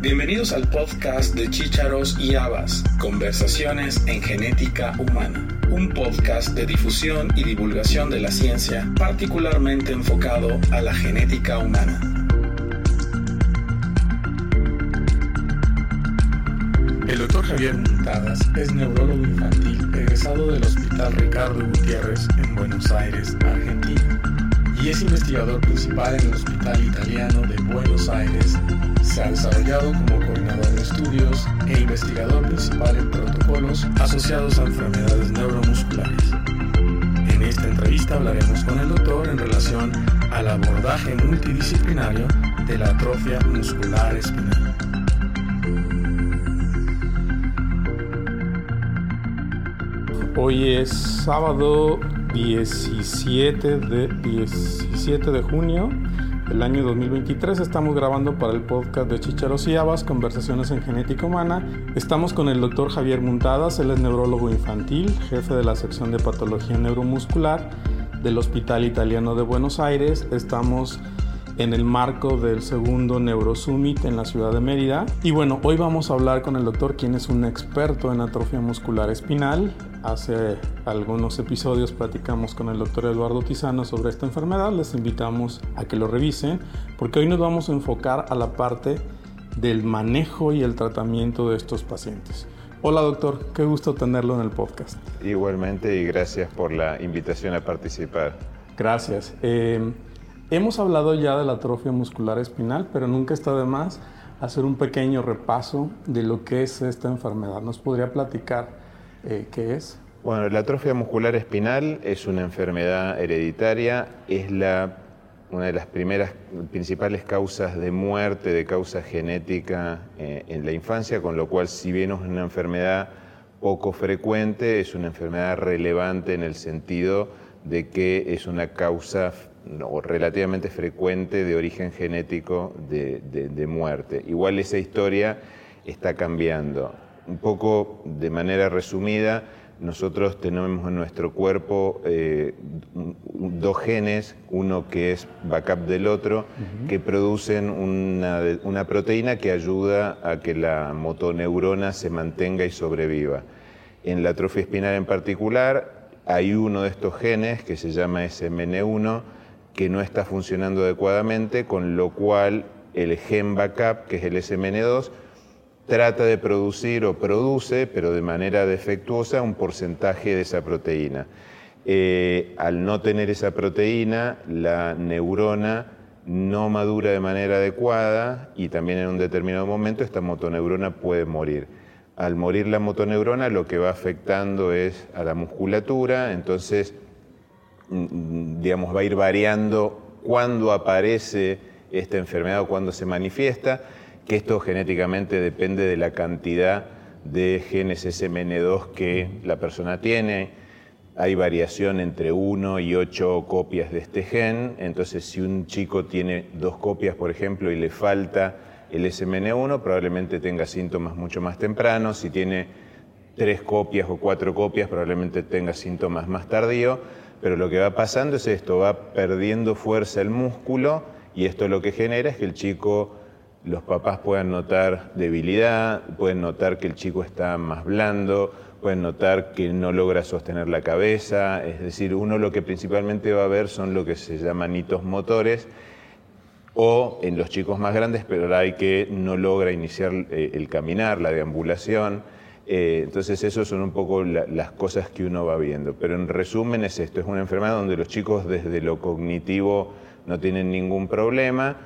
Bienvenidos al podcast de Chícharos y Habas, Conversaciones en Genética Humana, un podcast de difusión y divulgación de la ciencia particularmente enfocado a la genética humana. El doctor Javier Montadas es neurólogo infantil egresado del Hospital Ricardo Gutiérrez en Buenos Aires, Argentina, y es investigador principal en el Hospital Italiano de Buenos Aires se ha desarrollado como coordinador de estudios e investigador principal en protocolos asociados a enfermedades neuromusculares. En esta entrevista hablaremos con el doctor en relación al abordaje multidisciplinario de la atrofia muscular espinal. Hoy es sábado 17 de, 17 de junio el año 2023. Estamos grabando para el podcast de Chicharos y Habas, Conversaciones en Genética Humana. Estamos con el doctor Javier Muntadas, él es neurólogo infantil, jefe de la sección de patología neuromuscular del Hospital Italiano de Buenos Aires. Estamos en el marco del segundo Neurosummit en la ciudad de Mérida. Y bueno, hoy vamos a hablar con el doctor, quien es un experto en atrofia muscular espinal. Hace algunos episodios platicamos con el doctor Eduardo Tizano sobre esta enfermedad. Les invitamos a que lo revisen, porque hoy nos vamos a enfocar a la parte del manejo y el tratamiento de estos pacientes. Hola doctor, qué gusto tenerlo en el podcast. Igualmente y gracias por la invitación a participar. Gracias. Eh, Hemos hablado ya de la atrofia muscular espinal, pero nunca está de más hacer un pequeño repaso de lo que es esta enfermedad. ¿Nos podría platicar eh, qué es? Bueno, la atrofia muscular espinal es una enfermedad hereditaria, es la, una de las primeras principales causas de muerte, de causa genética eh, en la infancia, con lo cual si bien es una enfermedad poco frecuente, es una enfermedad relevante en el sentido de que es una causa relativamente frecuente de origen genético de, muerte. Igual esa historia está cambiando. Un poco de manera resumida, nosotros tenemos en nuestro cuerpo eh, dos genes, uno que es backup del otro, que producen una, una, proteína que ayuda a que la motoneurona se mantenga y sobreviva. En la atrofia espinal en particular, hay uno de estos genes que se llama SMN1, que no está funcionando adecuadamente, con lo cual el gen backup, que es el SMN2, trata de producir o produce, pero de manera defectuosa, un porcentaje de esa proteína. Eh, al no tener esa proteína, la neurona no madura de manera adecuada y también en un determinado momento esta motoneurona puede morir. Al morir la motoneurona lo que va afectando es a la musculatura, entonces Mm, digamos, va a ir variando cuándo aparece esta enfermedad o cuándo se manifiesta, que esto genéticamente depende de la cantidad de genes SMN2 que la persona tiene. Hay variación entre 1 y 8 copias de este gen, entonces si un chico tiene dos copias, por ejemplo, y le falta el SMN1, probablemente tenga síntomas mucho más tempranos. Si tiene tres copias o cuatro copias, probablemente tenga síntomas más tardíos pero lo que va pasando es esto, va perdiendo fuerza el músculo y esto lo que genera es que el chico, los papás puedan notar debilidad, pueden notar que el chico está más blando, pueden notar que no logra sostener la cabeza, es decir, uno lo que principalmente va a ver son lo que se llaman hitos motores o en los chicos más grandes, pero hay que no logra iniciar eh, el caminar, la deambulación. Eh, entonces, esas son un poco las cosas que uno va viendo. Pero en resumen es esto, es una enfermedad donde los chicos desde lo cognitivo no tienen ningún problema,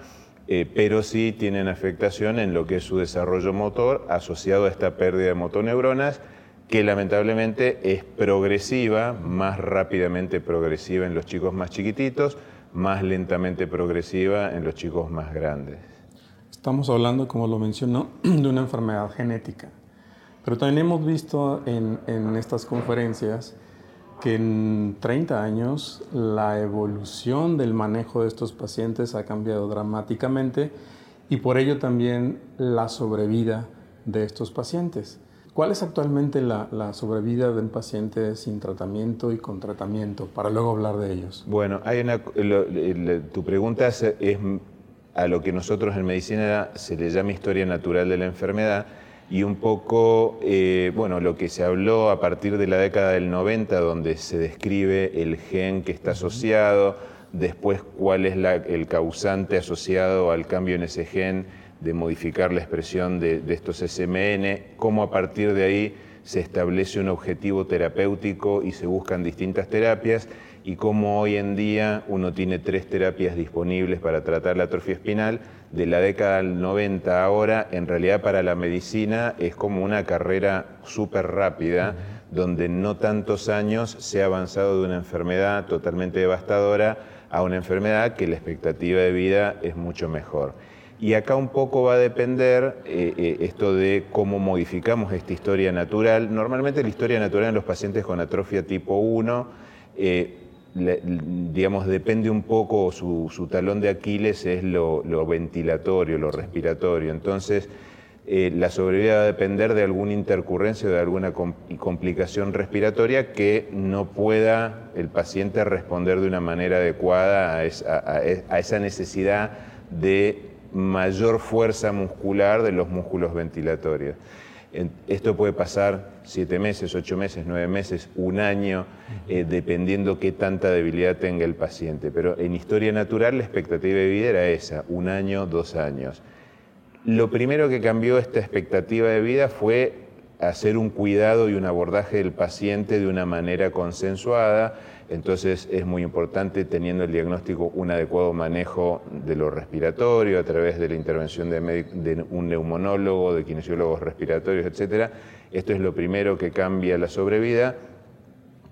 eh, pero sí tienen afectación en lo que es su desarrollo motor asociado a esta pérdida de motoneuronas, que lamentablemente es progresiva, más rápidamente progresiva en los chicos más chiquititos, más lentamente progresiva en los chicos más grandes. Estamos hablando, como lo mencionó, de una enfermedad genética. Pero también hemos visto en, estas conferencias que en 30 años la evolución del manejo de estos pacientes ha cambiado dramáticamente y por ello también la sobrevida de estos pacientes. ¿Cuál es actualmente la, sobrevida de un paciente sin tratamiento y con tratamiento? Para luego hablar de ellos. Bueno, tu pregunta es a lo que nosotros en medicina se le llama historia natural de la enfermedad y un poco, eh, bueno, lo que se habló a partir de la década del 90, donde se describe el gen que está asociado, después cuál es el causante asociado al cambio en ese gen, de modificar la expresión de, de estos SMN, cómo a partir de ahí se establece un objetivo terapéutico y se buscan distintas terapias y cómo hoy en día uno tiene tres terapias disponibles para tratar la atrofia espinal. De la década del 90 ahora, en realidad para la medicina es como una carrera súper rápida, donde en no tantos años se ha avanzado de una enfermedad totalmente devastadora a una enfermedad que la expectativa de vida es mucho mejor. Y acá un poco va a depender eh, eh, esto de cómo modificamos esta historia natural. Normalmente la historia natural en los pacientes con atrofia tipo 1 digamos, depende un poco, su, talón de Aquiles es lo, ventilatorio, lo respiratorio. Entonces, eh, la sobrevida va a depender de alguna intercurrencia o de alguna complicación respiratoria que no pueda el paciente responder de una manera adecuada a esa necesidad de mayor fuerza muscular de los músculos ventilatorios. Esto puede pasar siete meses, ocho meses, nueve meses, un año, eh, dependiendo qué tanta debilidad tenga el paciente. Pero en historia natural la expectativa de vida era esa, un año, dos años. Lo primero que cambió esta expectativa de vida fue hacer un cuidado y un abordaje del paciente de una manera consensuada, entonces es muy importante, teniendo el diagnóstico, un adecuado manejo de lo respiratorio a través de la intervención de, un neumonólogo, de kinesiólogos respiratorios, etc. Esto es lo primero que cambia la sobrevida,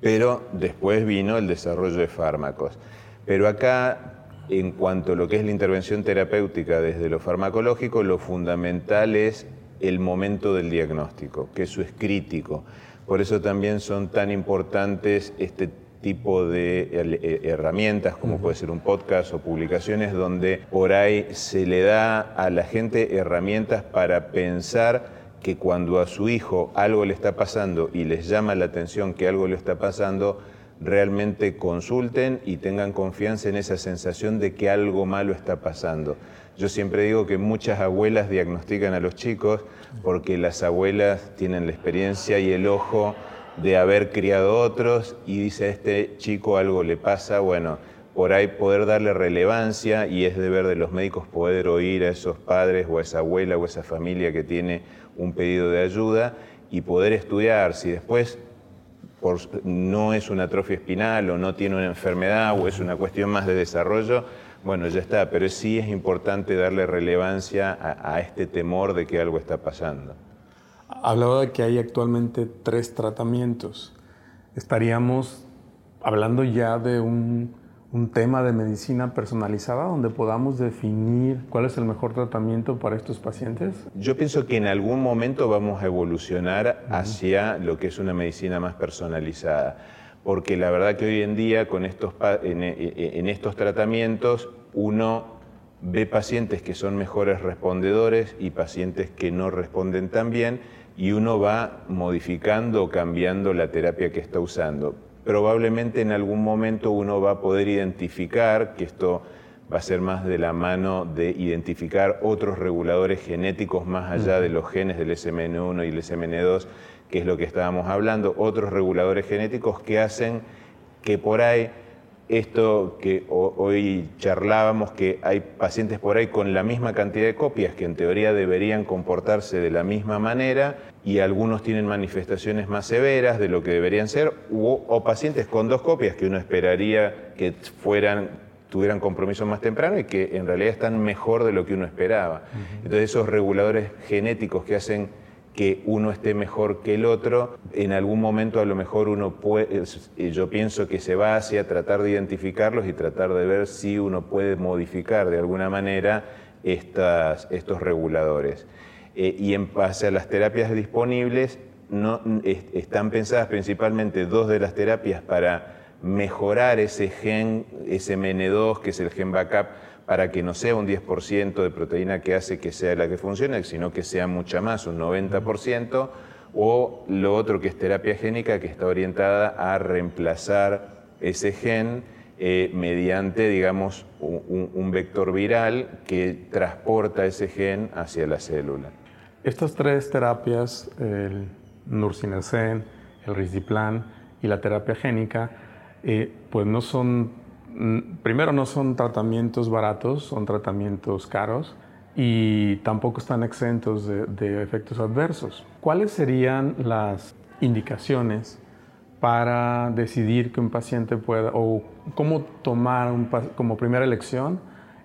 pero después vino el desarrollo de fármacos. Pero acá, en cuanto a lo que es la intervención terapéutica desde lo farmacológico, lo fundamental es el momento del diagnóstico, que eso es crítico. Por eso también son tan importantes este tipo de eh, herramientas, como puede ser un podcast o publicaciones, donde por ahí se le da a la gente herramientas para pensar que cuando a su hijo algo le está pasando y les llama la atención que algo le está pasando, realmente consulten y tengan confianza en esa sensación de que algo malo está pasando. Yo siempre digo que muchas abuelas diagnostican a los chicos porque las abuelas tienen la experiencia y el ojo de haber criado otros y dice a este chico algo le pasa, bueno, por ahí poder darle relevancia y es deber de los médicos poder oír a esos padres o a esa abuela o a esa familia que tiene un pedido de ayuda y poder estudiar. Si después no es una atrofia espinal o no tiene una enfermedad o es una cuestión más de desarrollo, bueno, ya está, pero sí es importante darle relevancia a este temor de que algo está pasando. Hablaba de que hay actualmente tres tratamientos. Estaríamos hablando ya de un, tema de medicina personalizada donde podamos definir cuál es el mejor tratamiento para estos pacientes? Yo pienso que en algún momento vamos a evolucionar hacia lo que es una medicina más personalizada, porque la verdad que hoy en día con estos, en, en estos tratamientos uno ve pacientes que son mejores respondedores y pacientes que no responden tan bien y uno va modificando o cambiando la terapia que está usando. Probablemente en algún momento uno va a poder identificar, que esto va a ser más de la mano de identificar otros reguladores genéticos más allá de los genes del SMN1 y el SMN2, que es lo que estábamos hablando, otros reguladores genéticos que hacen que por ahí esto que hoy charlábamos, que hay pacientes por ahí con la misma cantidad de copias que en teoría deberían comportarse de la misma manera y algunos tienen manifestaciones más severas de lo que deberían ser, o, pacientes con dos copias que uno esperaría que fueran tuvieran compromiso más temprano y que en realidad están mejor de lo que uno esperaba. Entonces esos reguladores genéticos que hacen que uno esté mejor que el otro, en algún momento a lo mejor uno puede, yo pienso que se va hacia tratar de identificarlos y tratar de ver si uno puede modificar de alguna manera estas, estos reguladores. Eh, y en base a las terapias disponibles, no, están pensadas principalmente dos de las terapias para mejorar ese gen, ese MN2, que es el gen backup, para que no sea un 10% de proteína que hace que sea la que funcione, sino que sea mucha más, un 90%, o lo otro que es terapia génica, que está orientada a reemplazar ese gen eh, mediante, digamos, un, vector viral que transporta ese gen hacia la célula. Estas tres terapias, el nursinersen, el risdiplan y la terapia génica, eh, pues no son, primero no son tratamientos baratos, son tratamientos caros y tampoco están exentos de, efectos adversos. ¿Cuáles serían las indicaciones para decidir que un paciente pueda, o cómo tomar como primera elección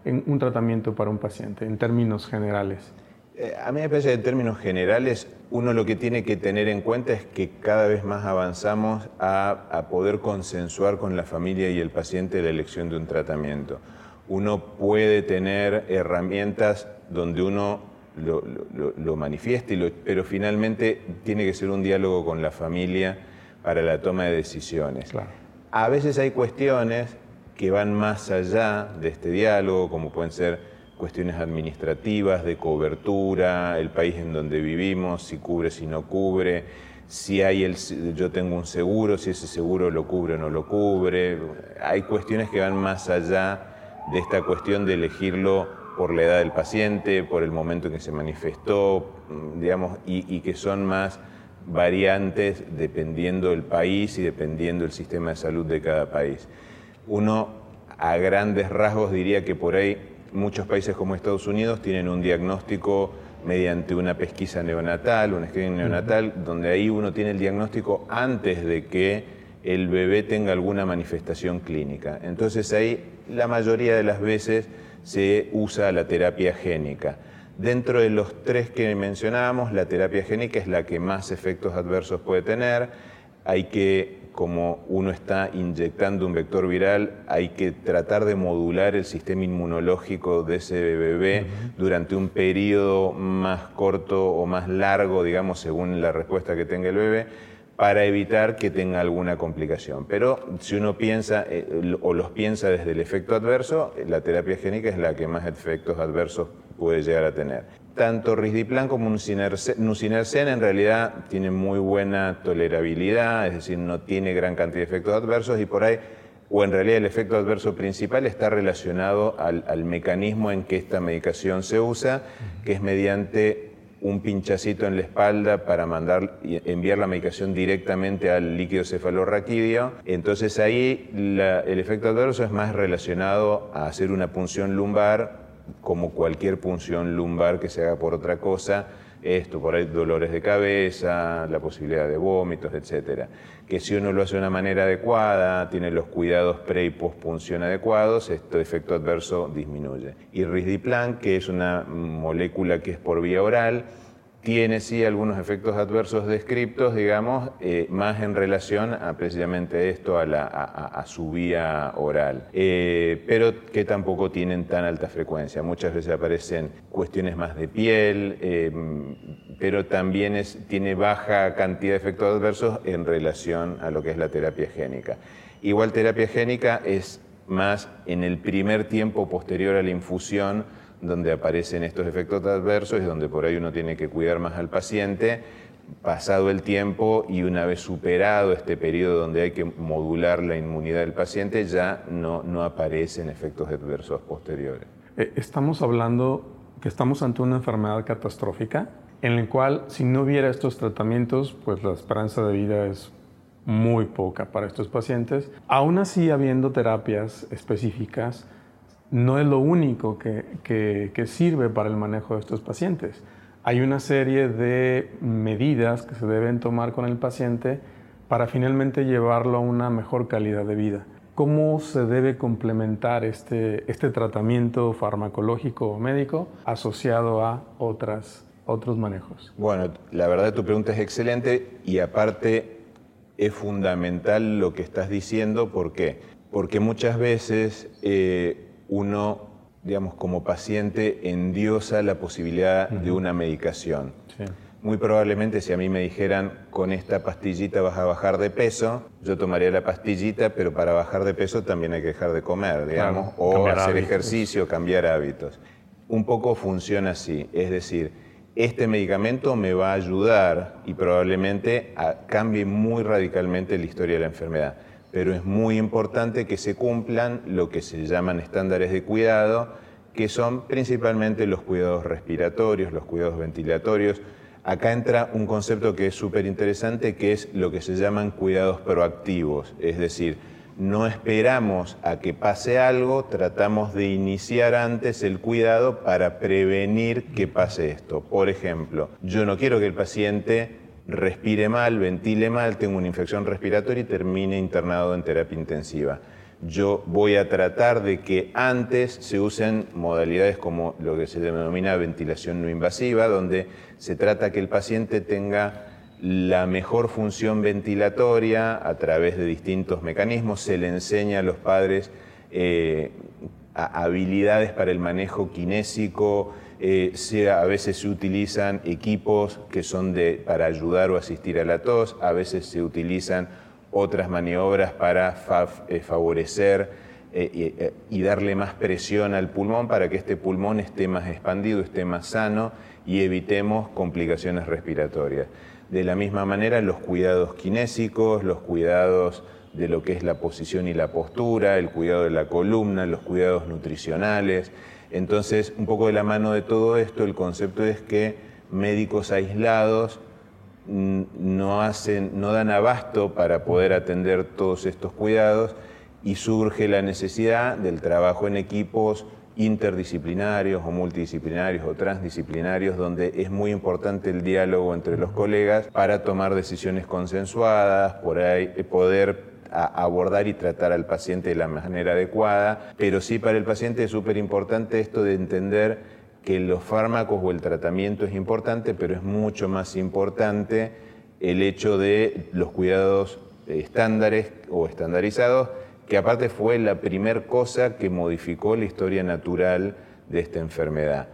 un tratamiento para un paciente en términos generales? Eh, a mí me parece que en términos generales uno lo que tiene que tener en cuenta es que cada vez más avanzamos a, a poder consensuar con la familia y el paciente la elección de un tratamiento. Uno puede tener herramientas donde uno lo, lo, manifieste, pero finalmente tiene que ser un diálogo con la familia para la toma de decisiones. A veces hay cuestiones que van más allá de este diálogo, como pueden ser cuestiones administrativas, de cobertura, el país en donde vivimos, si cubre, si no cubre, si hay el, yo tengo un seguro, si ese seguro lo cubre o no lo cubre. Hay cuestiones que van más allá de esta cuestión de elegirlo por la edad del paciente, por el momento en que se manifestó, digamos, y, que son más variantes dependiendo del país y dependiendo del sistema de salud de cada país. Uno, a grandes rasgos, diría que por ahí muchos países como Estados Unidos tienen un diagnóstico mediante una pesquisa neonatal, un screening neonatal, donde ahí uno tiene el diagnóstico antes de que el bebé tenga alguna manifestación clínica. Entonces ahí la mayoría de las veces se usa la terapia génica. Dentro de los tres que mencionábamos, la terapia génica es la que más efectos adversos puede tener. Hay que, como uno está inyectando un vector viral, hay que tratar de modular el sistema inmunológico de ese bebé durante un periodo más corto o más largo, digamos, según la respuesta que tenga el bebé para evitar que tenga alguna complicación. Pero si uno piensa eh, o los piensa desde el efecto adverso, la terapia génica es la que más efectos adversos puede llegar a tener. Tanto risdiplan como nusinersen en realidad tienen muy buena tolerabilidad, es decir, no tiene gran cantidad de efectos adversos y por ahí, o en realidad el efecto adverso principal está relacionado al, mecanismo en que esta medicación se usa, que es mediante un pinchacito en la espalda para mandar, enviar la medicación directamente al líquido cefalorraquídeo. Entonces ahí el efecto adverso es más relacionado a hacer una punción lumbar, como cualquier punción lumbar que se haga por otra cosa, esto, por ahí dolores de cabeza, la posibilidad de vómitos, etcétera. Que si uno lo hace de una manera adecuada, tiene los cuidados pre y pospunción adecuados, este efecto adverso disminuye. Y risdiplan, que es una molécula que es por vía oral, tiene sí algunos efectos adversos descriptos, digamos, eh, más en relación a precisamente esto, a, la, a, su vía oral, eh, pero que tampoco tienen tan alta frecuencia. Muchas veces aparecen cuestiones más de piel, eh, pero también es, tiene baja cantidad de efectos adversos en relación a lo que es la terapia génica. Igual terapia génica es más en el primer tiempo posterior a la infusión, donde aparecen estos efectos adversos y donde por ahí uno tiene que cuidar más al paciente, pasado el tiempo y una vez superado este periodo donde hay que modular la inmunidad del paciente, ya no, no aparecen efectos adversos posteriores. Eh, estamos hablando que estamos ante una enfermedad catastrófica en la cual si no hubiera estos tratamientos, pues la esperanza de vida es muy poca para estos pacientes. Aún así, habiendo terapias específicas, no es lo único que, sirve para el manejo de estos pacientes. Hay una serie de medidas que se deben tomar con el paciente para finalmente llevarlo a una mejor calidad de vida. ¿Cómo se debe complementar este, este tratamiento farmacológico o médico asociado a otras, otros manejos? Bueno, la verdad tu pregunta es excelente y aparte es fundamental lo que estás diciendo. ¿Por qué? Porque muchas veces eh, uno, digamos, como paciente endiosa la posibilidad de una medicación. Muy probablemente si a mí me dijeran con esta pastillita vas a bajar de peso, yo tomaría la pastillita, pero para bajar de peso también hay que dejar de comer, digamos, o hacer ejercicio, cambiar hábitos. Un poco funciona así, es decir, este medicamento me va a ayudar y probablemente cambie muy radicalmente la historia de la enfermedad pero es muy importante que se cumplan lo que se llaman estándares de cuidado, que son principalmente los cuidados respiratorios, los cuidados ventilatorios. Acá entra un concepto que es súper interesante, que es lo que se llaman cuidados proactivos, es decir, no esperamos a que pase algo, tratamos de iniciar antes el cuidado para prevenir que pase esto. Por ejemplo, yo no quiero que el paciente respire mal, ventile mal, tenga una infección respiratoria y termine internado en terapia intensiva. Yo voy a tratar de que antes se usen modalidades como lo que se denomina ventilación no invasiva, donde se trata que el paciente tenga la mejor función ventilatoria a través de distintos mecanismos, se le enseña a los padres eh, habilidades para el manejo kinésico, eh, a veces se utilizan equipos que son de, para ayudar o asistir a la tos, a veces se utilizan otras maniobras para eh, favorecer y darle más presión al pulmón para que este pulmón esté más expandido, esté más sano y evitemos complicaciones respiratorias. De la misma manera, los cuidados kinésicos, los cuidados de lo que es la posición y la postura, el cuidado de la columna, los cuidados nutricionales. Entonces, un poco de la mano de todo esto, el concepto es que médicos aislados no, hacen, no dan abasto para poder atender todos estos cuidados y surge la necesidad del trabajo en equipos interdisciplinarios o multidisciplinarios o transdisciplinarios, donde es muy importante el diálogo entre los colegas para tomar decisiones consensuadas, por ahí, eh, abordar y tratar al paciente de la manera adecuada, pero sí para el paciente es súper importante esto de entender que los fármacos o el tratamiento es importante, pero es mucho más importante el hecho de los cuidados estándares o estandarizados que aparte fue la primer cosa que modificó la historia natural de esta enfermedad.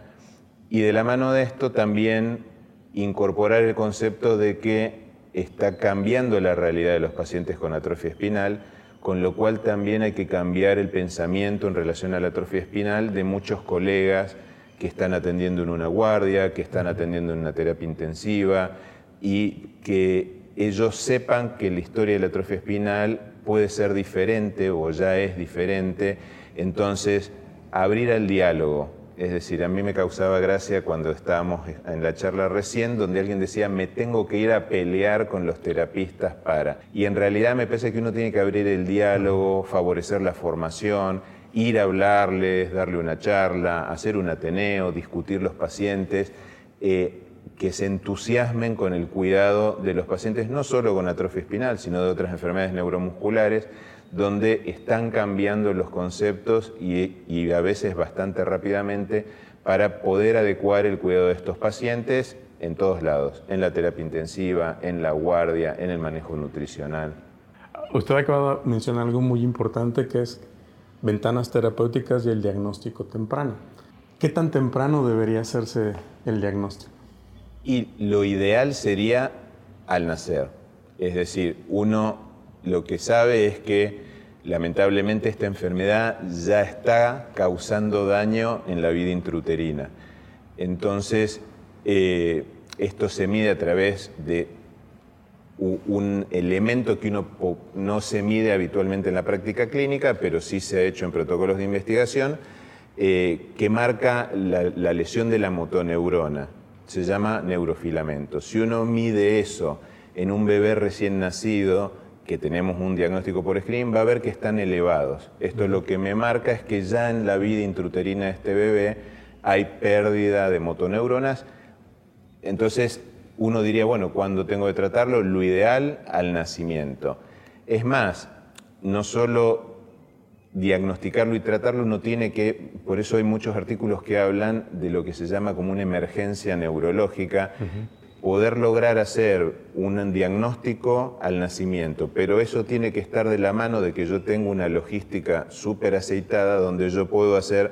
Y de la mano de esto también incorporar el concepto de que está cambiando la realidad de los pacientes con atrofia espinal, con lo cual también hay que cambiar el pensamiento en relación a la atrofia espinal de muchos colegas que están atendiendo en una guardia, que están atendiendo en una terapia intensiva y que ellos sepan que la historia de la atrofia espinal puede ser diferente o ya es diferente, entonces abrir al diálogo. Es decir, a mí me causaba gracia cuando estábamos en la charla recién, donde alguien decía, me tengo que ir a pelear con los terapistas para. Y en realidad me parece que uno tiene que abrir el diálogo, favorecer la formación, ir a hablarles, darle una charla, hacer un ateneo, discutir los pacientes. Eh, que se entusiasmen con el cuidado de los pacientes, no solo con atrofia espinal, sino de otras enfermedades neuromusculares, donde están cambiando los conceptos y, a veces bastante rápidamente para poder adecuar el cuidado de estos pacientes en todos lados, en la terapia intensiva, en la guardia, en el manejo nutricional. Usted acaba de mencionar algo muy importante que es ventanas terapéuticas y el diagnóstico temprano. ¿Qué tan temprano debería hacerse el diagnóstico? Y lo ideal sería al nacer. Es decir, uno lo que sabe es que lamentablemente esta enfermedad ya está causando daño en la vida intrauterina. Entonces, eh, esto se mide a través de un elemento que uno no se mide habitualmente en la práctica clínica, pero sí se ha hecho en protocolos de investigación, eh, que marca la lesión de la motoneurona se llama neurofilamento. Si uno mide eso en un bebé recién nacido, que tenemos un diagnóstico por screen, va a ver que están elevados. Esto lo que me marca es que ya en la vida intruterina de este bebé hay pérdida de motoneuronas. Entonces uno diría, bueno, cuando tengo que tratarlo? Lo ideal al nacimiento. Es más, no solo diagnosticarlo y tratarlo no tiene que, por eso hay muchos artículos que hablan de lo que se llama como una emergencia neurológica, poder lograr hacer un diagnóstico al nacimiento, pero eso tiene que estar de la mano de que yo tengo una logística súper aceitada donde yo puedo hacer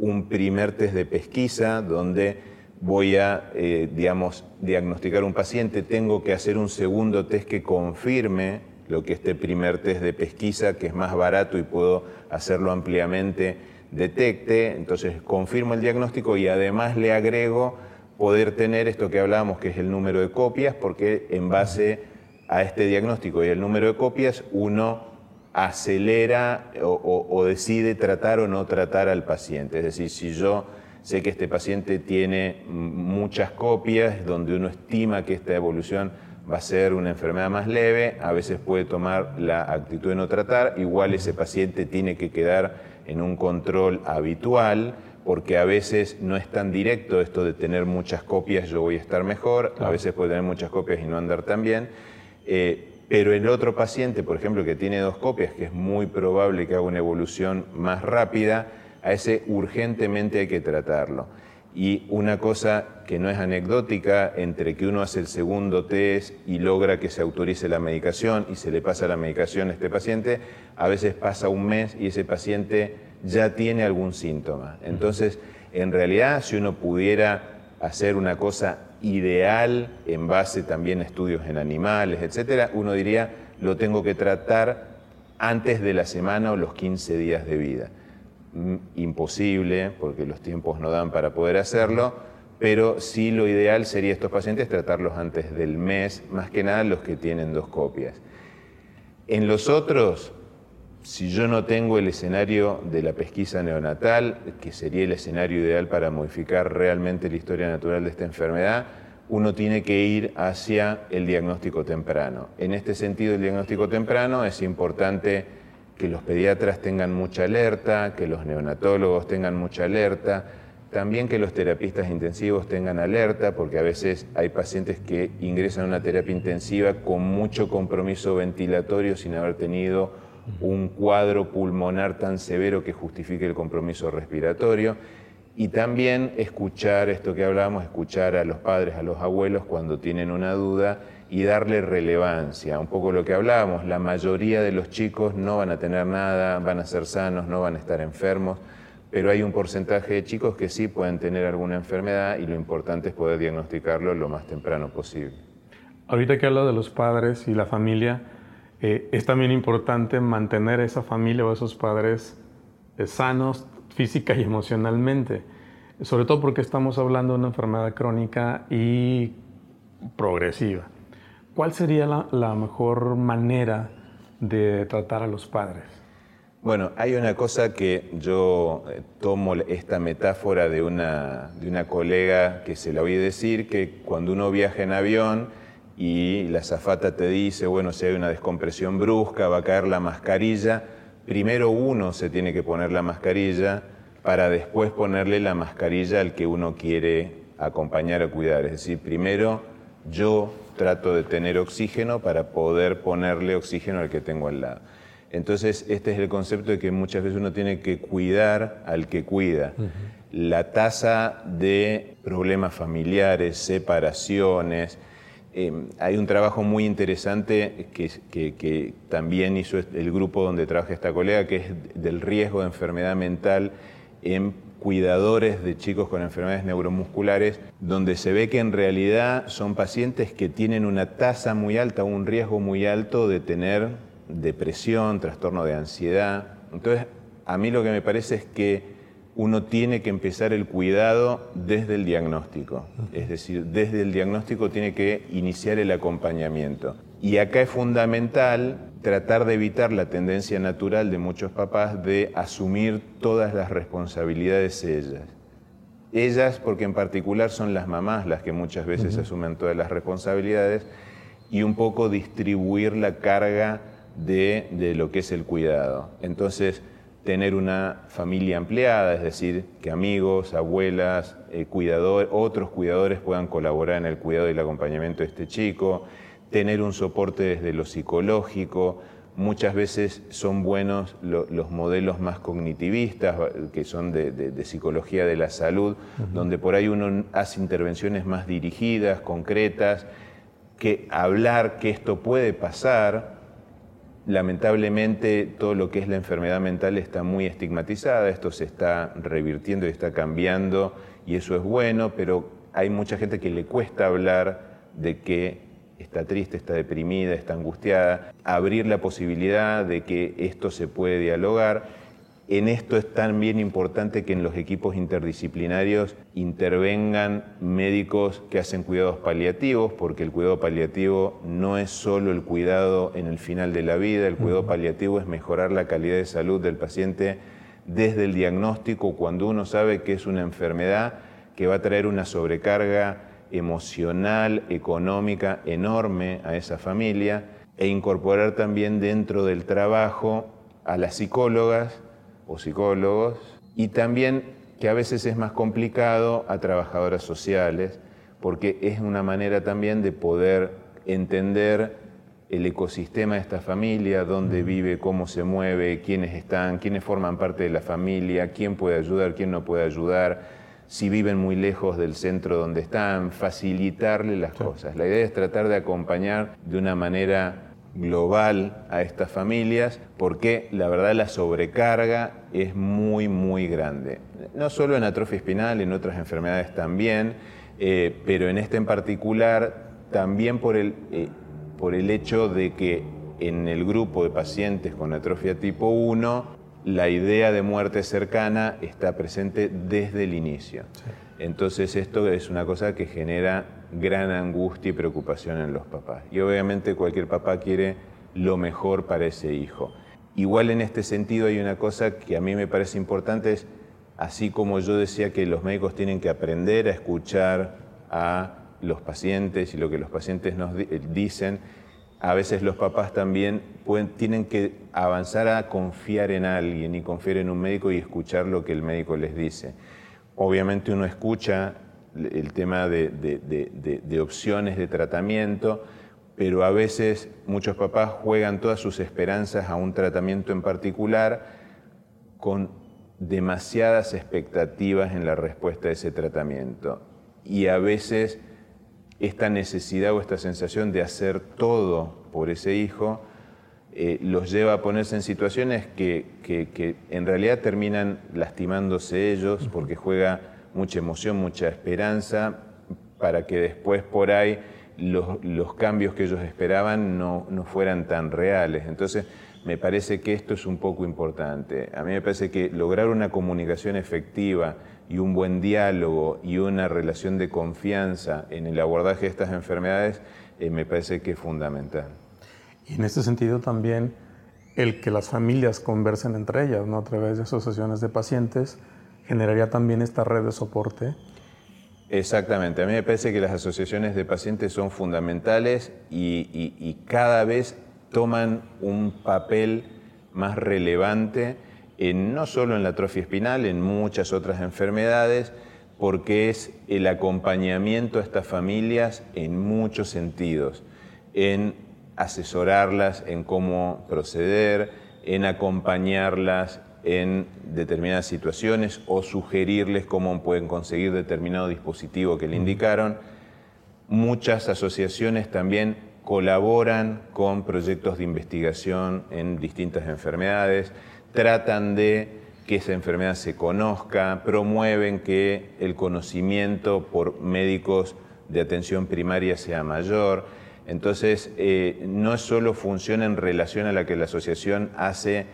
un primer test de pesquisa, donde voy a, eh, digamos, diagnosticar un paciente, tengo que hacer un segundo test que confirme lo que este primer test de pesquisa, que es más barato y puedo hacerlo ampliamente, detecte. Entonces confirmo el diagnóstico y además le agrego poder tener esto que hablábamos, que es el número de copias, porque en base a este diagnóstico y el número de copias, uno acelera o, decide tratar o no tratar al paciente. Es decir, si yo sé que este paciente tiene muchas copias, donde uno estima que esta evolución va a ser una enfermedad más leve, a veces puede tomar la actitud de no tratar, igual ese paciente tiene que quedar en un control habitual, porque a veces no es tan directo esto de tener muchas copias, yo voy a estar mejor, a veces puede tener muchas copias y no andar tan bien. Eh, pero el otro paciente, por ejemplo, que tiene dos copias, que es muy probable que haga una evolución más rápida, a ese urgentemente hay que tratarlo. Y una cosa que no es anecdótica, entre que uno hace el segundo test y logra que se autorice la medicación y se le pasa la medicación a este paciente, a veces pasa un mes y ese paciente ya tiene algún síntoma. Entonces, en realidad, si uno pudiera hacer una cosa ideal en base también a estudios en animales, etcétera, uno diría, lo tengo que tratar antes de la semana o los 15 días de vida. Mm, imposible, porque los tiempos no dan para poder hacerlo, pero sí lo ideal sería estos pacientes tratarlos antes del mes, más que nada los que tienen dos copias. En los otros, si yo no tengo el escenario de la pesquisa neonatal, que sería el escenario ideal para modificar realmente la historia natural de esta enfermedad, uno tiene que ir hacia el diagnóstico temprano. En este sentido, el diagnóstico temprano es importante que los pediatras tengan mucha alerta, que los neonatólogos tengan mucha alerta, también que los terapistas intensivos tengan alerta, porque a veces hay pacientes que ingresan a una terapia intensiva con mucho compromiso ventilatorio sin haber tenido un cuadro pulmonar tan severo que justifique el compromiso respiratorio. Y también escuchar esto que hablábamos, escuchar a los padres, a los abuelos cuando tienen una duda y darle relevancia. Un poco lo que hablábamos, la mayoría de los chicos no van a tener nada, van a ser sanos, no van a estar enfermos, pero hay un porcentaje de chicos que sí pueden tener alguna enfermedad y lo importante es poder diagnosticarlo lo más temprano posible. Ahorita que habla de los padres y la familia, eh, es también importante mantener esa familia o esos padres eh, sanos física y emocionalmente, sobre todo porque estamos hablando de una enfermedad crónica y progresiva. ¿Cuál sería la, mejor manera de tratar a los padres? Bueno, hay una cosa que yo eh, tomo esta metáfora de una, de una colega que se la oí decir, que cuando uno viaja en avión y la zafata te dice, bueno, si hay una descompresión brusca, va a caer la mascarilla, primero uno se tiene que poner la mascarilla para después ponerle la mascarilla al que uno quiere acompañar o cuidar. Es decir, primero yo trato de tener oxígeno para poder ponerle oxígeno al que tengo al lado. Entonces, este es el concepto de que muchas veces uno tiene que cuidar al que cuida. La tasa de problemas familiares, separaciones, em, hay un trabajo muy interesante que, que, también hizo el grupo donde trabaja esta colega, que es del riesgo de enfermedad mental en cuidadores de chicos con enfermedades neuromusculares, donde se ve que en realidad son pacientes que tienen una tasa muy alta, un riesgo muy alto de tener depresión, trastorno de ansiedad. Entonces, a mí lo que me parece es que uno tiene que empezar el cuidado desde el diagnóstico. Es decir, desde el diagnóstico tiene que iniciar el acompañamiento. Y acá es fundamental tratar de evitar la tendencia natural de muchos papás de asumir todas las responsabilidades ellas. Ellas, porque en particular son las mamás las que muchas veces asumen todas las responsabilidades, y un poco distribuir la carga de, lo que es el cuidado. Entonces, tener una familia ampliada, es decir, que amigos, abuelas, eh, otros cuidadores puedan colaborar en el cuidado y el acompañamiento de este chico, tener un soporte desde lo psicológico. Muchas veces son buenos los modelos más cognitivistas, que son de, psicología de la salud, donde por ahí uno hace intervenciones más dirigidas, concretas, que hablar que esto puede pasar, lamentablemente todo lo que es la enfermedad mental está muy estigmatizada, esto se está revirtiendo y está cambiando y eso es bueno, pero hay mucha gente que le cuesta hablar de que está triste, está deprimida, está angustiada, abrir la posibilidad de que esto se puede dialogar En esto es también importante que en los equipos interdisciplinarios intervengan médicos que hacen cuidados paliativos, porque el cuidado paliativo no es solo el cuidado en el final de la vida, el cuidado paliativo es mejorar la calidad de salud del paciente desde el diagnóstico, cuando uno sabe que es una enfermedad que va a traer una sobrecarga emocional, económica enorme a esa familia, e incorporar también dentro del trabajo a las psicólogas, o psicólogos, y también que a veces es más complicado a trabajadoras sociales, porque es una manera también de poder entender el ecosistema de esta familia, dónde vive, cómo se mueve, quiénes están, quiénes forman parte de la familia, quién puede ayudar, quién no puede ayudar, si viven muy lejos del centro donde están, facilitarle las cosas. La idea es tratar de acompañar de una manera global a estas familias porque la verdad la sobrecarga es muy, muy grande. No solo en atrofia espinal, en otras enfermedades también, eh, pero en este en particular también por el, eh, por el hecho de que en el grupo de pacientes con atrofia tipo 1, la idea de muerte cercana está presente desde el inicio. Entonces esto es una cosa que genera gran angustia y preocupación en los papás. Y obviamente cualquier papá quiere lo mejor para ese hijo. Igual en este sentido hay una cosa que a mí me parece importante, es así como yo decía que los médicos tienen que aprender a escuchar a los pacientes y lo que los pacientes nos eh, dicen, a veces los papás también tienen que avanzar a confiar en alguien y confiar en un médico y escuchar lo que el médico les dice. Obviamente uno escucha el tema de, opciones de tratamiento, pero a veces muchos papás juegan todas sus esperanzas a un tratamiento en particular con demasiadas expectativas en la respuesta a ese tratamiento. Y a veces esta necesidad o esta sensación de hacer todo por ese hijo eh, los lleva a ponerse en situaciones que, que en realidad terminan lastimándose ellos porque juega mucha emoción, mucha esperanza, para que después por ahí los, cambios que ellos esperaban no, fueran tan reales. Entonces, me parece que esto es un poco importante. A mí me parece que lograr una comunicación efectiva y un buen diálogo y una relación de confianza en el abordaje de estas enfermedades eh, me parece que es fundamental. Y en este sentido también el que las familias conversen entre ellas, ¿no? a través de asociaciones de pacientes, generaría también esta red de soporte. Exactamente, a mí me parece que las asociaciones de pacientes son fundamentales y, cada vez toman un papel más relevante, en, no solo en la atrofia espinal, en muchas otras enfermedades, porque es el acompañamiento a estas familias en muchos sentidos, en asesorarlas en cómo proceder, en acompañarlas en determinadas situaciones o sugerirles cómo pueden conseguir determinado dispositivo que le indicaron. Muchas asociaciones también colaboran con proyectos de investigación en distintas enfermedades, tratan de que esa enfermedad se conozca, promueven que el conocimiento por médicos de atención primaria sea mayor. Entonces, eh, no solo funciona en relación a la que la asociación hace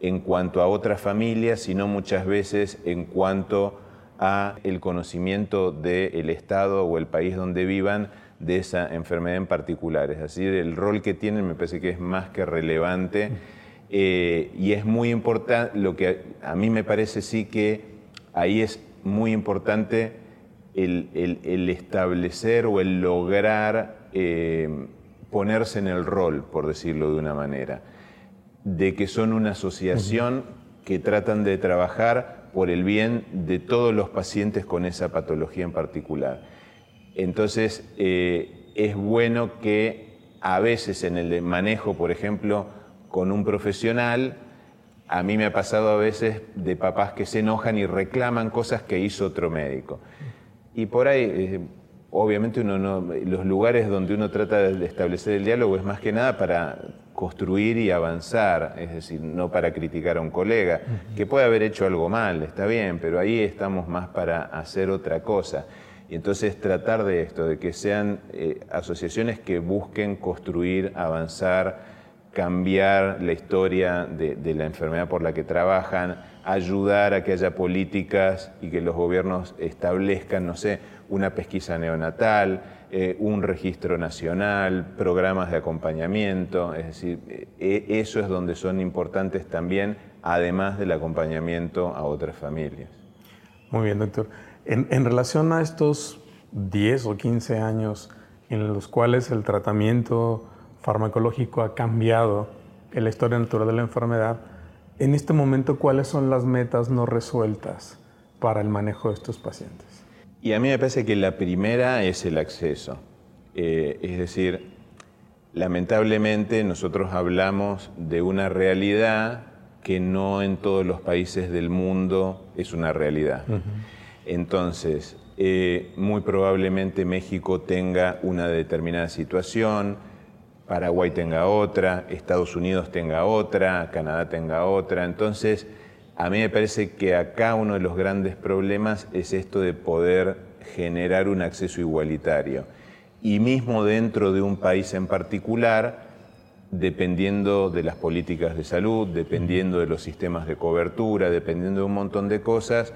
en cuanto a otras familias, sino muchas veces en cuanto a el conocimiento del Estado o el país donde vivan de esa enfermedad en particular. Es decir, el rol que tienen me parece que es más que relevante eh, y es muy importante, lo que a mí me parece sí que ahí es muy importante el, establecer o el lograr eh, ponerse en el rol, por decirlo de una manera de que son una asociación que tratan de trabajar por el bien de todos los pacientes con esa patología en particular. Entonces, eh, es bueno que a veces en el manejo, por ejemplo, con un profesional, a mí me ha pasado a veces de papás que se enojan y reclaman cosas que hizo otro médico. Y por ahí, eh, obviamente, uno no, los lugares donde uno trata de establecer el diálogo es más que nada para construir y avanzar, es decir, no para criticar a un colega, que puede haber hecho algo mal, está bien, pero ahí estamos más para hacer otra cosa. Y entonces tratar de esto, de que sean eh, asociaciones que busquen construir, avanzar, cambiar la historia de, de, la enfermedad por la que trabajan, ayudar a que haya políticas y que los gobiernos establezcan, no sé, una pesquisa neonatal, eh, un registro nacional, programas de acompañamiento, es decir, eh, eso es donde son importantes también, además del acompañamiento a otras familias. Muy bien, doctor. En, en relación a estos 10 o 15 años en los cuales el tratamiento farmacológico ha cambiado en la historia natural de la enfermedad, en este momento, ¿cuáles son las metas no resueltas para el manejo de estos pacientes? Y a mí me parece que la primera es el acceso. Eh, es decir, lamentablemente nosotros hablamos de una realidad que no en todos los países del mundo es una realidad. Entonces, eh, muy probablemente México tenga una determinada situación, Paraguay tenga otra, Estados Unidos tenga otra, Canadá tenga otra. Entonces, a mí me parece que acá uno de los grandes problemas es esto de poder generar un acceso igualitario. Y mismo dentro de un país en particular, dependiendo de las políticas de salud, dependiendo de los sistemas de cobertura, dependiendo de un montón de cosas,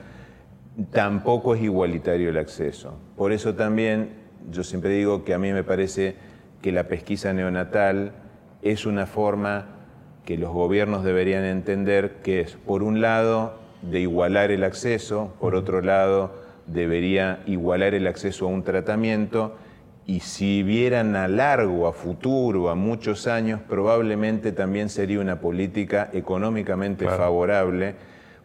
tampoco es igualitario el acceso. Por eso también yo siempre digo que a mí me parece que la pesquisa neonatal es una forma que los gobiernos deberían entender que es, por un lado, de igualar el acceso, por otro lado, debería igualar el acceso a un tratamiento y si vieran a largo, a futuro, a muchos años, probablemente también sería una política económicamente favorable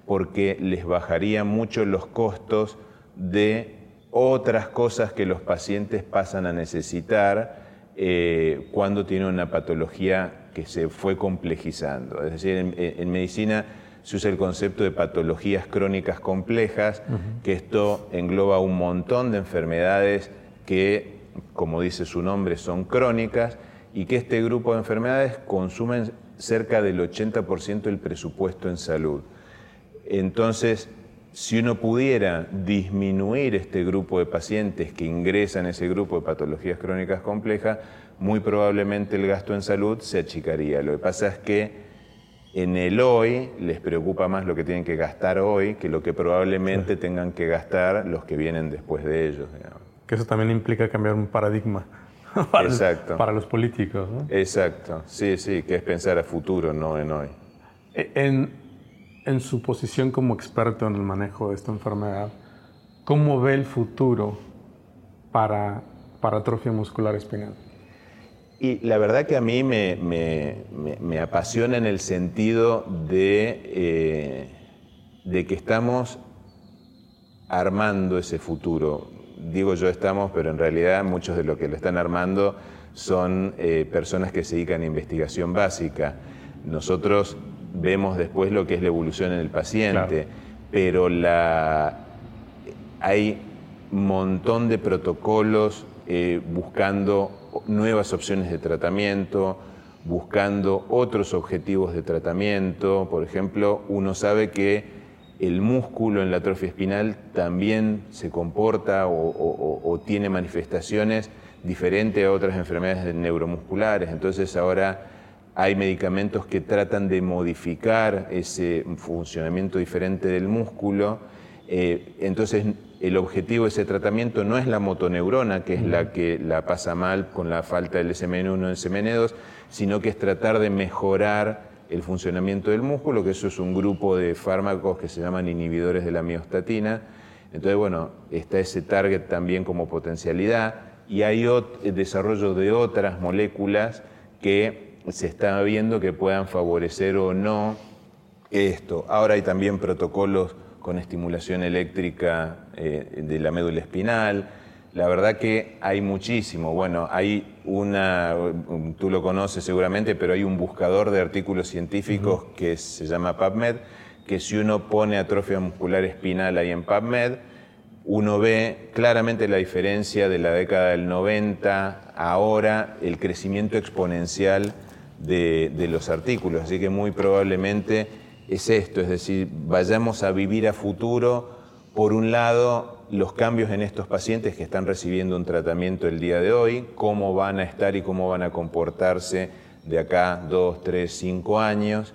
porque les bajaría mucho los costos de otras cosas que los pacientes pasan a necesitar eh, cuando tienen una patología que se fue complejizando. Es decir, en, medicina se usa el concepto de patologías crónicas complejas, que esto engloba un montón de enfermedades que, como dice su nombre, son crónicas y que este grupo de enfermedades consumen cerca del 80% del presupuesto en salud. Entonces, si uno pudiera disminuir este grupo de pacientes que ingresan en ese grupo de patologías crónicas complejas, muy probablemente el gasto en salud se achicaría. Lo que pasa es que en el hoy les preocupa más lo que tienen que gastar hoy que lo que probablemente tengan que gastar los que vienen después de ellos. Que eso también implica cambiar un paradigma para, Exacto. para los políticos. ¿no? Exacto, sí, sí, que es pensar a futuro, no en hoy. E, en, en su posición como experto en el manejo de esta enfermedad, ¿cómo ve el futuro para, para atrofia muscular espinal? Y la verdad que a mí me, me, apasiona en el sentido de, eh, de que estamos armando ese futuro. Digo yo estamos, pero en realidad muchos de los que lo están armando son eh, personas que se dedican a investigación básica. Nosotros vemos después lo que es la evolución en el paciente, pero la, hay un montón de protocolos eh, buscando nuevas opciones de tratamiento, buscando otros objetivos de tratamiento. Por ejemplo, uno sabe que el músculo en la atrofia espinal también se comporta o, tiene manifestaciones diferentes a otras enfermedades neuromusculares. Entonces ahora hay medicamentos que tratan de modificar ese funcionamiento diferente del músculo. Eh, entonces el objetivo de ese tratamiento no es la motoneurona, que es la que la pasa mal con la falta del SMN1 y SMN2, sino que es tratar de mejorar el funcionamiento del músculo, que eso es un grupo de fármacos que se llaman inhibidores de la miostatina. Entonces, bueno, está ese target también como potencialidad y hay desarrollo de otras moléculas que se está viendo que puedan favorecer o no esto. Ahora hay también protocolos con estimulación eléctrica eh, de la médula espinal. La verdad que hay muchísimo. Bueno, hay una, tú lo conoces seguramente, pero hay un buscador de artículos científicos que se llama PubMed, que si uno pone atrofia muscular espinal ahí en PubMed, uno ve claramente la diferencia de la década del 90 ahora, el crecimiento exponencial de, los artículos. Así que muy probablemente es esto, es decir, vayamos a vivir a futuro, por un lado, los cambios en estos pacientes que están recibiendo un tratamiento el día de hoy, cómo van a estar y cómo van a comportarse de acá dos, tres, cinco años.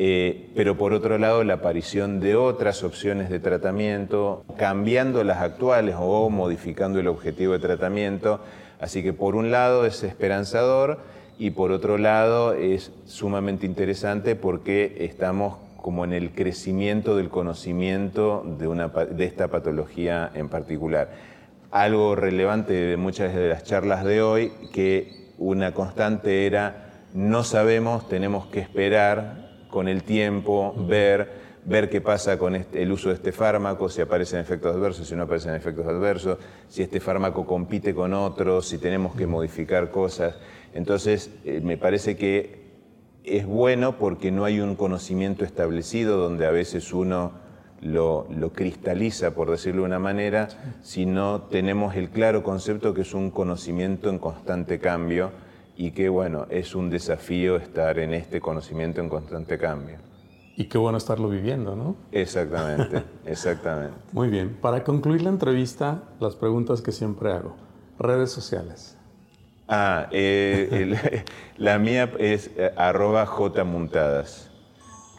Eh, pero por otro lado la aparición de otras opciones de tratamiento, cambiando las actuales o modificando el objetivo de tratamiento. Así que por un lado es esperanzador y por otro lado es sumamente interesante porque estamos como en el crecimiento del conocimiento de, una, de esta patología en particular. Algo relevante de muchas de las charlas de hoy, que una constante era, no sabemos, tenemos que esperar con el tiempo, ver, ver qué pasa con este, el uso de este fármaco, si aparecen efectos adversos, si no aparecen efectos adversos, si este fármaco compite con otros, si tenemos que modificar cosas. Entonces, eh, me parece que es bueno porque no hay un conocimiento establecido donde a veces uno lo, lo, cristaliza, por decirlo de una manera, sino tenemos el claro concepto que es un conocimiento en constante cambio y que, bueno, es un desafío estar en este conocimiento en constante cambio. Y qué bueno estarlo viviendo, ¿no? Exactamente, exactamente. Muy bien, para concluir la entrevista, las preguntas que siempre hago. Redes sociales. Ah, eh, la mía es eh, arroba jmuntadas,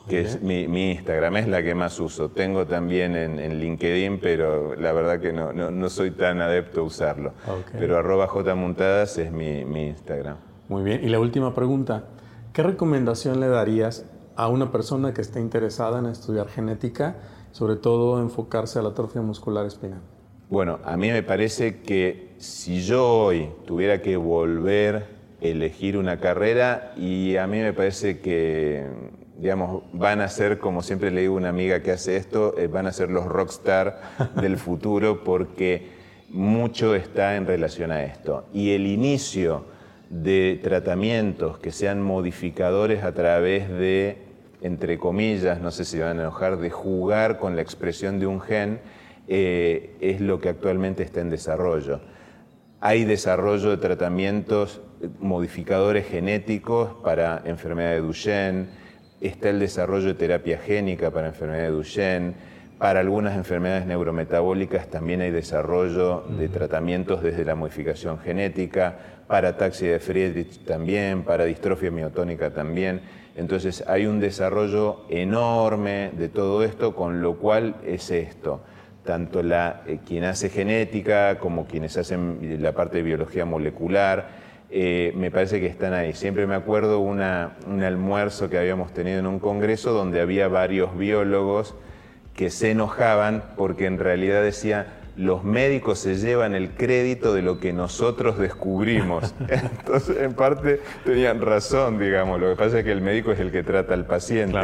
que es mi, Instagram, es la que más uso. Tengo también en, LinkedIn, pero la verdad que no, no, soy tan adepto a usarlo. Pero arroba jmuntadas es mi, mi Instagram. Muy bien, y la última pregunta, ¿qué recomendación le darías a una persona que esté interesada en estudiar genética, sobre todo enfocarse a la atrofia muscular espinal? Bueno, a mí me parece que si yo hoy tuviera que volver a elegir una carrera, y a mí me parece que, digamos, van a ser, como siempre le digo a una amiga que hace esto, eh, van a ser los rockstar del futuro porque mucho está en relación a esto. Y el inicio de tratamientos que sean modificadores a través de, entre comillas, no sé si van a enojar, de jugar con la expresión de un gen, eh, es lo que actualmente está en desarrollo. Hay desarrollo de tratamientos modificadores genéticos para enfermedad de Duchenne, está el desarrollo de terapia génica para enfermedad de Duchenne, para algunas enfermedades neurometabólicas también hay desarrollo de tratamientos desde la modificación genética, para ataxia de Friedrich también, para distrofia miotónica también. Entonces hay un desarrollo enorme de todo esto, con lo cual es esto tanto la, eh, quien hace genética como quienes hacen la parte de biología molecular, eh, me parece que están ahí. Siempre me acuerdo un almuerzo que habíamos tenido en un congreso donde había varios biólogos que se enojaban porque en realidad decía, los médicos se llevan el crédito de lo que nosotros descubrimos. Entonces, en parte tenían razón, digamos. Lo que pasa es que el médico es el que trata al paciente.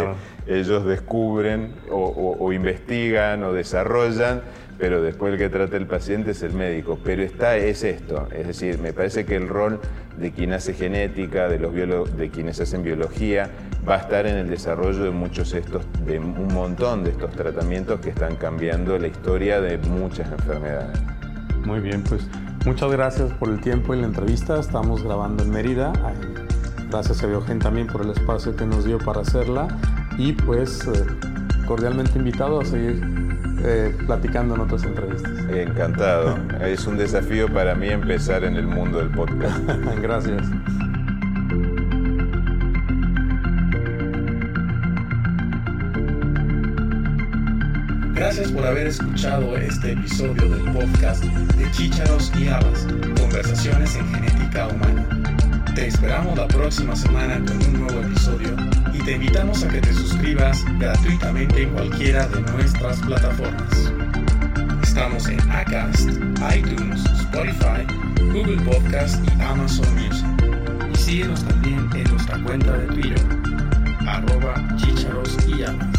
Ellos descubren o investigan o desarrollan pero después el que trata el paciente es el médico. Pero está, es esto, es decir, me parece que el rol de quien hace genética, de, los de quienes hacen biología, va a estar en el desarrollo de muchos estos, de un montón de estos tratamientos que están cambiando la historia de muchas enfermedades. Muy bien, pues muchas gracias por el tiempo y la entrevista. Estamos grabando en Mérida. Gracias a Biogen también por el espacio que nos dio para hacerla y pues eh, cordialmente invitado a seguir eh, platicando en otras entrevistas. Encantado. es un desafío para mí empezar en el mundo del podcast. Gracias. Gracias por haber escuchado este episodio del podcast de Chícharos y Habas, Conversaciones en Genética Humana. Te esperamos la próxima semana con un nuevo episodio y te invitamos a que te suscribas gratuitamente en cualquiera de nuestras plataformas. Estamos en Acast, iTunes, Spotify, Google Podcast y Amazon Music. Y síguenos también en nuestra cuenta de Twitter, arroba chicharos y.